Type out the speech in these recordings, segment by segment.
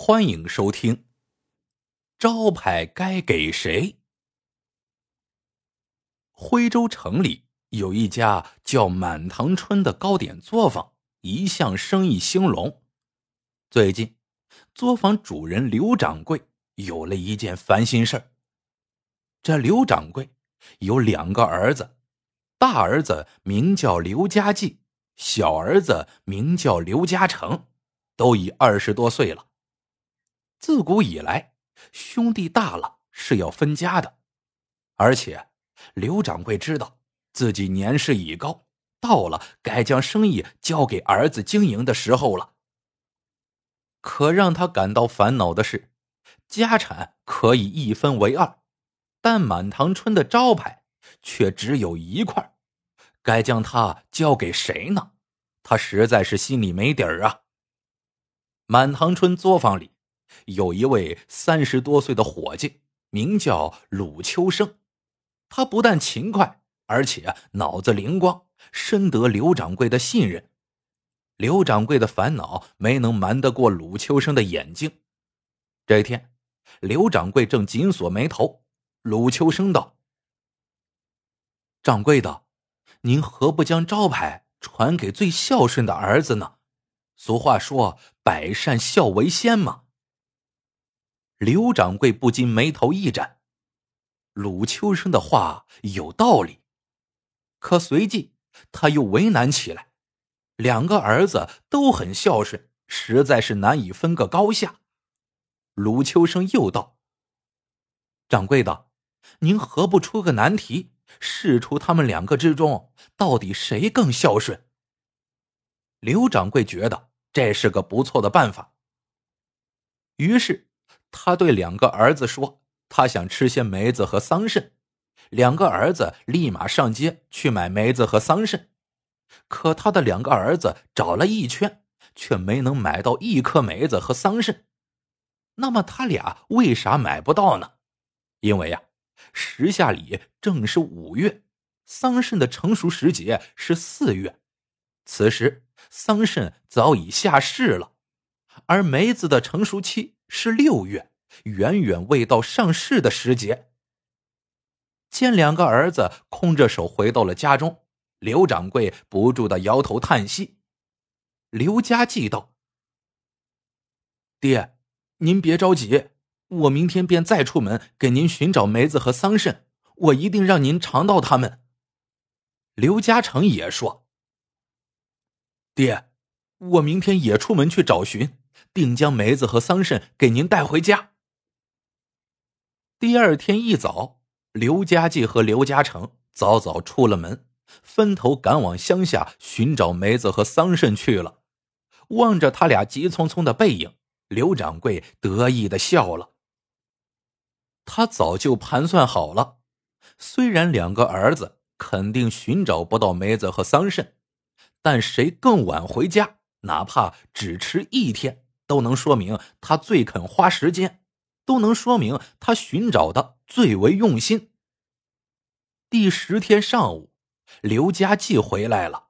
欢迎收听。招牌该给谁？徽州城里有一家叫满堂春的糕点作坊，一向生意兴隆。最近，作坊主人刘掌柜有了一件烦心事儿。这刘掌柜有两个儿子，大儿子名叫刘家继，小儿子名叫刘家成，都已二十多岁了。自古以来，兄弟大了是要分家的，而且刘掌柜知道自己年事已高，到了该将生意交给儿子经营的时候了。可让他感到烦恼的是，家产可以一分为二，但满堂春的招牌却只有一块，该将它交给谁呢？他实在是心里没底儿啊。满堂春作坊里。有一位三十多岁的伙计，名叫鲁秋生。他不但勤快，而且脑子灵光，深得刘掌柜的信任。刘掌柜的烦恼没能瞒得过鲁秋生的眼睛。这一天，刘掌柜正紧锁眉头，鲁秋生道：“掌柜的，您何不将招牌传给最孝顺的儿子呢？俗话说，百善孝为先嘛。”刘掌柜不禁眉头一展，鲁秋生的话有道理，可随即他又为难起来。两个儿子都很孝顺，实在是难以分个高下。鲁秋生又道：“掌柜的，您何不出个难题，试出他们两个之中到底谁更孝顺？”刘掌柜觉得这是个不错的办法，于是。他对两个儿子说：“他想吃些梅子和桑葚。”两个儿子立马上街去买梅子和桑葚。可他的两个儿子找了一圈，却没能买到一颗梅子和桑葚。那么他俩为啥买不到呢？因为呀，时下里正是五月，桑葚的成熟时节是四月，此时桑葚早已下市了，而梅子的成熟期。是六月，远远未到上市的时节。见两个儿子空着手回到了家中，刘掌柜不住的摇头叹息。刘家记道：“爹，您别着急，我明天便再出门给您寻找梅子和桑葚，我一定让您尝到它们。”刘家成也说：“爹，我明天也出门去找寻。”定将梅子和桑葚给您带回家。第二天一早，刘家继和刘嘉诚早早出了门，分头赶往乡下寻找梅子和桑葚去了。望着他俩急匆匆的背影，刘掌柜得意的笑了。他早就盘算好了，虽然两个儿子肯定寻找不到梅子和桑葚，但谁更晚回家，哪怕只迟一天。都能说明他最肯花时间，都能说明他寻找的最为用心。第十天上午，刘家继回来了。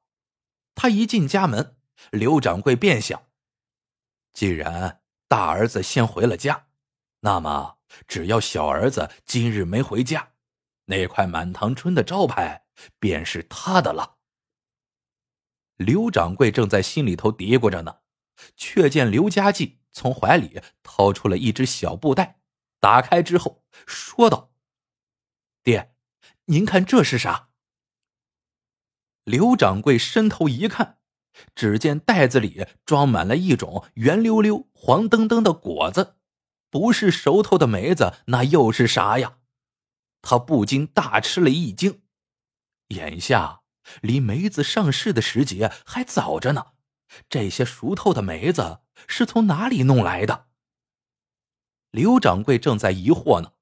他一进家门，刘掌柜便想：既然大儿子先回了家，那么只要小儿子今日没回家，那块满堂春的招牌便是他的了。刘掌柜正在心里头嘀咕着呢。却见刘家继从怀里掏出了一只小布袋，打开之后说道：“爹，您看这是啥？”刘掌柜伸头一看，只见袋子里装满了一种圆溜溜、黄澄澄的果子，不是熟透的梅子，那又是啥呀？他不禁大吃了一惊。眼下离梅子上市的时节还早着呢。这些熟透的梅子是从哪里弄来的？刘掌柜正在疑惑呢，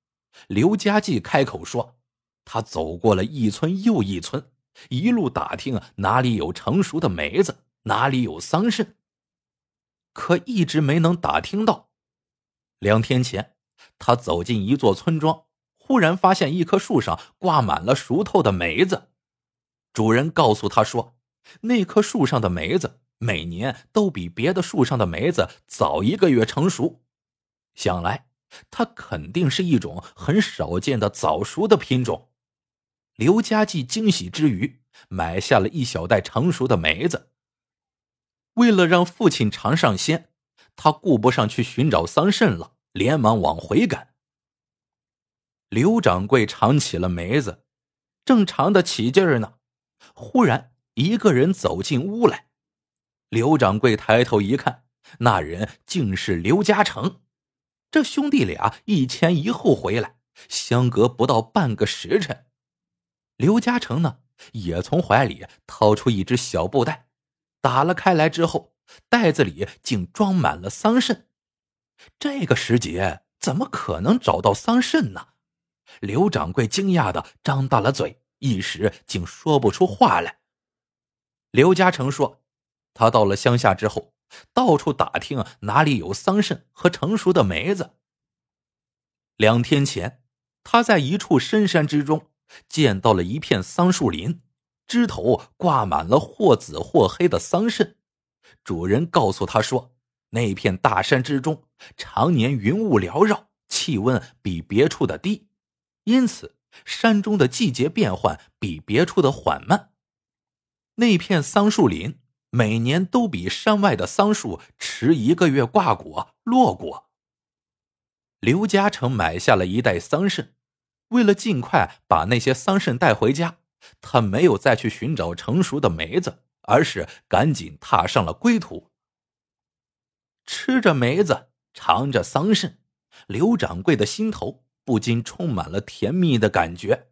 刘家继开口说：“他走过了一村又一村，一路打听哪里有成熟的梅子，哪里有桑葚，可一直没能打听到。两天前，他走进一座村庄，忽然发现一棵树上挂满了熟透的梅子。主人告诉他说，那棵树上的梅子。”每年都比别的树上的梅子早一个月成熟，想来它肯定是一种很少见的早熟的品种。刘家骥惊喜之余，买下了一小袋成熟的梅子。为了让父亲尝上鲜，他顾不上去寻找桑葚了，连忙往回赶。刘掌柜尝起了梅子，正尝得起劲儿呢，忽然一个人走进屋来。刘掌柜抬头一看，那人竟是刘家成。这兄弟俩一前一后回来，相隔不到半个时辰。刘家成呢，也从怀里掏出一只小布袋，打了开来之后，袋子里竟装满了桑葚。这个时节怎么可能找到桑葚呢？刘掌柜惊讶的张大了嘴，一时竟说不出话来。刘家成说：“他到了乡下之后，到处打听哪里有桑葚和成熟的梅子。两天前，他在一处深山之中见到了一片桑树林，枝头挂满了或紫或黑的桑葚。主人告诉他说，那片大山之中常年云雾缭绕，气温比别处的低。”因此，山中的季节变换比别处的缓慢。那片桑树林每年都比山外的桑树迟一个月挂果落果。刘嘉诚买下了一袋桑葚，为了尽快把那些桑葚带回家，他没有再去寻找成熟的梅子，而是赶紧踏上了归途。吃着梅子，尝着桑葚，刘掌柜的心头。不禁充满了甜蜜的感觉，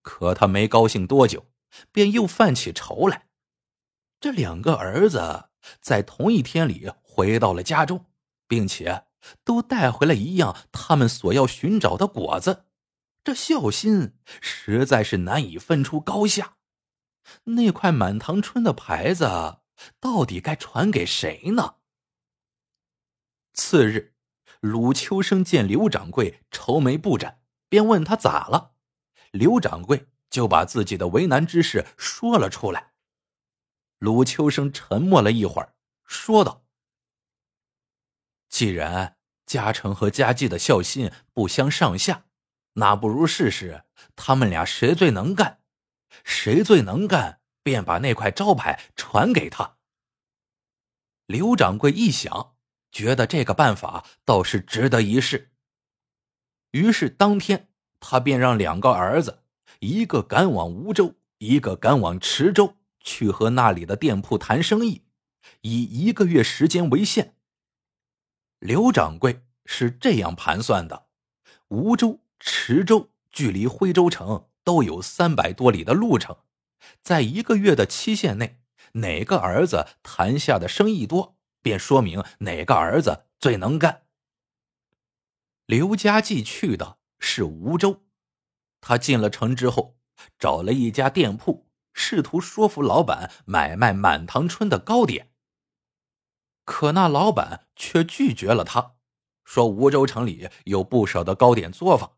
可他没高兴多久，便又犯起愁来。这两个儿子在同一天里回到了家中，并且都带回了一样他们所要寻找的果子，这孝心实在是难以分出高下。那块满堂春的牌子到底该传给谁呢？次日。鲁秋生见刘掌柜愁眉不展，便问他咋了。刘掌柜就把自己的为难之事说了出来。鲁秋生沉默了一会儿，说道：“既然嘉诚和嘉记的孝心不相上下，那不如试试他们俩谁最能干，谁最能干，便把那块招牌传给他。”刘掌柜一想。觉得这个办法倒是值得一试，于是当天他便让两个儿子，一个赶往梧州，一个赶往池州，去和那里的店铺谈生意，以一个月时间为限。刘掌柜是这样盘算的：梧州、池州距离徽州城都有三百多里的路程，在一个月的期限内，哪个儿子谈下的生意多？便说明哪个儿子最能干。刘家骥去的是梧州，他进了城之后，找了一家店铺，试图说服老板买卖满堂春的糕点。可那老板却拒绝了他，说梧州城里有不少的糕点作坊，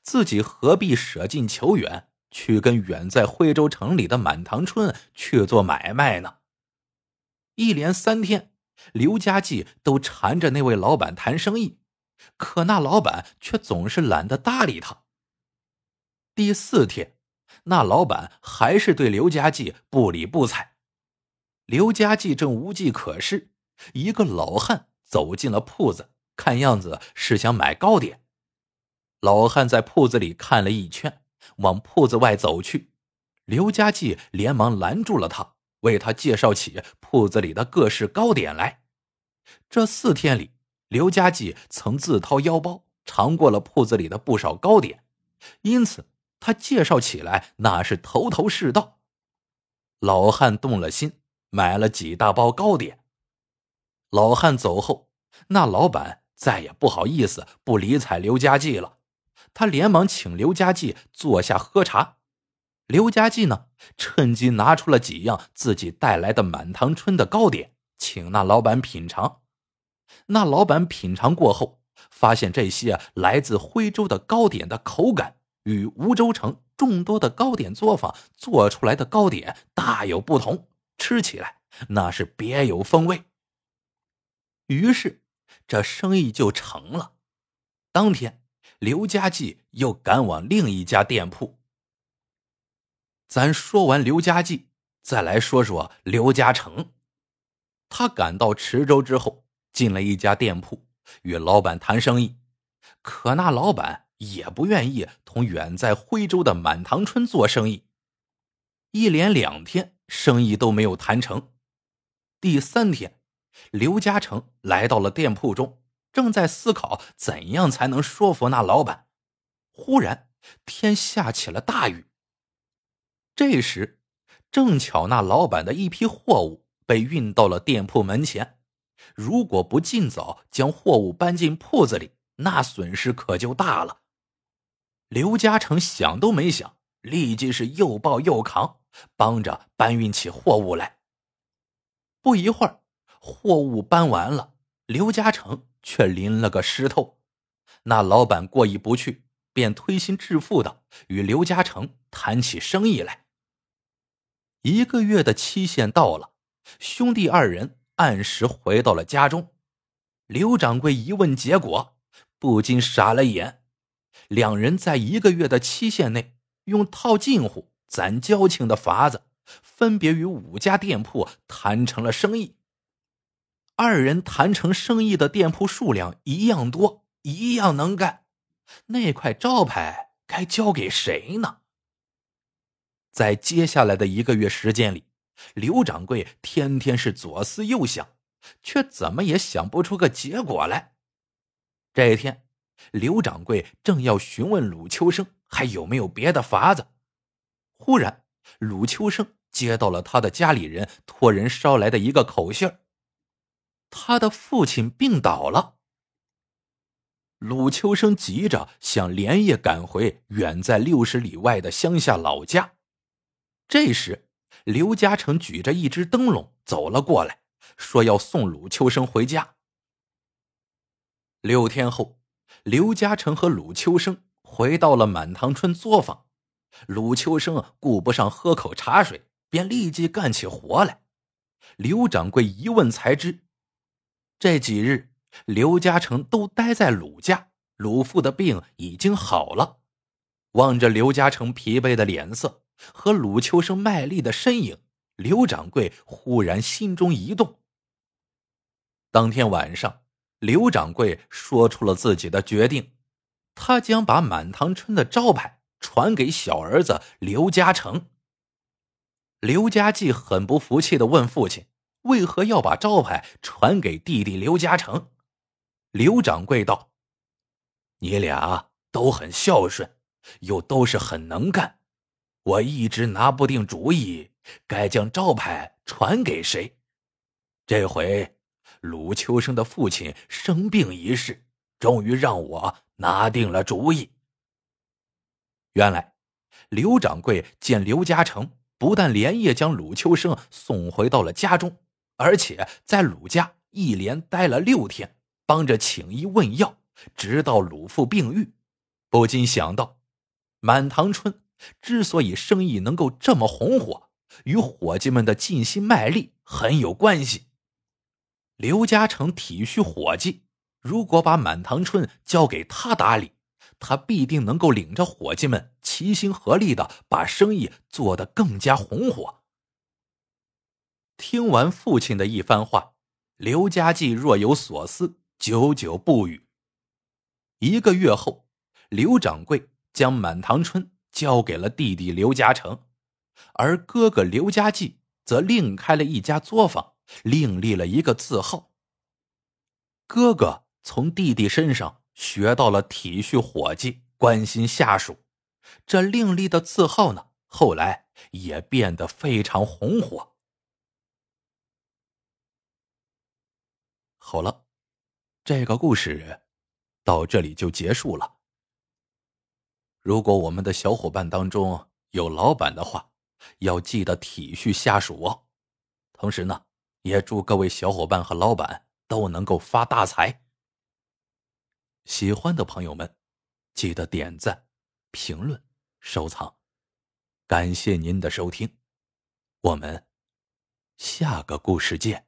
自己何必舍近求远，去跟远在徽州城里的满堂春去做买卖呢？一连三天。刘家骥都缠着那位老板谈生意，可那老板却总是懒得搭理他。第四天，那老板还是对刘家骥不理不睬。刘家骥正无计可施，一个老汉走进了铺子，看样子是想买糕点。老汉在铺子里看了一圈，往铺子外走去，刘家骥连忙拦住了他。为他介绍起铺子里的各式糕点来。这四天里，刘家骥曾自掏腰包尝过了铺子里的不少糕点，因此他介绍起来那是头头是道。老汉动了心，买了几大包糕点。老汉走后，那老板再也不好意思不理睬刘家骥了，他连忙请刘家骥坐下喝茶。刘家骥呢，趁机拿出了几样自己带来的满堂春的糕点，请那老板品尝。那老板品尝过后，发现这些来自徽州的糕点的口感与梧州城众多的糕点作坊做出来的糕点大有不同，吃起来那是别有风味。于是，这生意就成了。当天，刘家记又赶往另一家店铺。咱说完刘家记，再来说说刘家成。他赶到池州之后，进了一家店铺，与老板谈生意。可那老板也不愿意同远在徽州的满堂春做生意。一连两天，生意都没有谈成。第三天，刘家成来到了店铺中，正在思考怎样才能说服那老板。忽然，天下起了大雨。这时，正巧那老板的一批货物被运到了店铺门前，如果不尽早将货物搬进铺子里，那损失可就大了。刘嘉诚想都没想，立即是又抱又扛，帮着搬运起货物来。不一会儿，货物搬完了，刘嘉诚却淋了个湿透。那老板过意不去，便推心置腹的与刘嘉诚谈起生意来。一个月的期限到了，兄弟二人按时回到了家中。刘掌柜一问结果，不禁傻了眼。两人在一个月的期限内，用套近乎、攒交情的法子，分别与五家店铺谈成了生意。二人谈成生意的店铺数量一样多，一样能干，那块招牌该交给谁呢？在接下来的一个月时间里，刘掌柜天天是左思右想，却怎么也想不出个结果来。这一天，刘掌柜正要询问鲁秋生还有没有别的法子，忽然，鲁秋生接到了他的家里人托人捎来的一个口信他的父亲病倒了。鲁秋生急着想连夜赶回远在六十里外的乡下老家。这时，刘嘉诚举着一只灯笼走了过来，说要送鲁秋生回家。六天后，刘嘉诚和鲁秋生回到了满堂春作坊。鲁秋生顾不上喝口茶水，便立即干起活来。刘掌柜一问才知，这几日刘嘉诚都待在鲁家，鲁父的病已经好了。望着刘嘉诚疲惫的脸色。和鲁秋生卖力的身影，刘掌柜忽然心中一动。当天晚上，刘掌柜说出了自己的决定，他将把满堂春的招牌传给小儿子刘嘉诚。刘家继很不服气的问父亲：“为何要把招牌传给弟弟刘嘉诚？”刘掌柜道：“你俩都很孝顺，又都是很能干。”我一直拿不定主意，该将招牌传给谁。这回鲁秋生的父亲生病一事，终于让我拿定了主意。原来，刘掌柜见刘嘉诚不但连夜将鲁秋生送回到了家中，而且在鲁家一连待了六天，帮着请医问药，直到鲁父病愈，不禁想到满堂春。之所以生意能够这么红火，与伙计们的尽心卖力很有关系。刘嘉诚体恤伙计，如果把满堂春交给他打理，他必定能够领着伙计们齐心合力的把生意做得更加红火。听完父亲的一番话，刘家继若有所思，久久不语。一个月后，刘掌柜将满堂春。交给了弟弟刘嘉诚，而哥哥刘家继则另开了一家作坊，另立了一个字号。哥哥从弟弟身上学到了体恤伙计、关心下属，这另立的字号呢，后来也变得非常红火。好了，这个故事到这里就结束了。如果我们的小伙伴当中有老板的话，要记得体恤下属哦。同时呢，也祝各位小伙伴和老板都能够发大财。喜欢的朋友们，记得点赞、评论、收藏，感谢您的收听，我们下个故事见。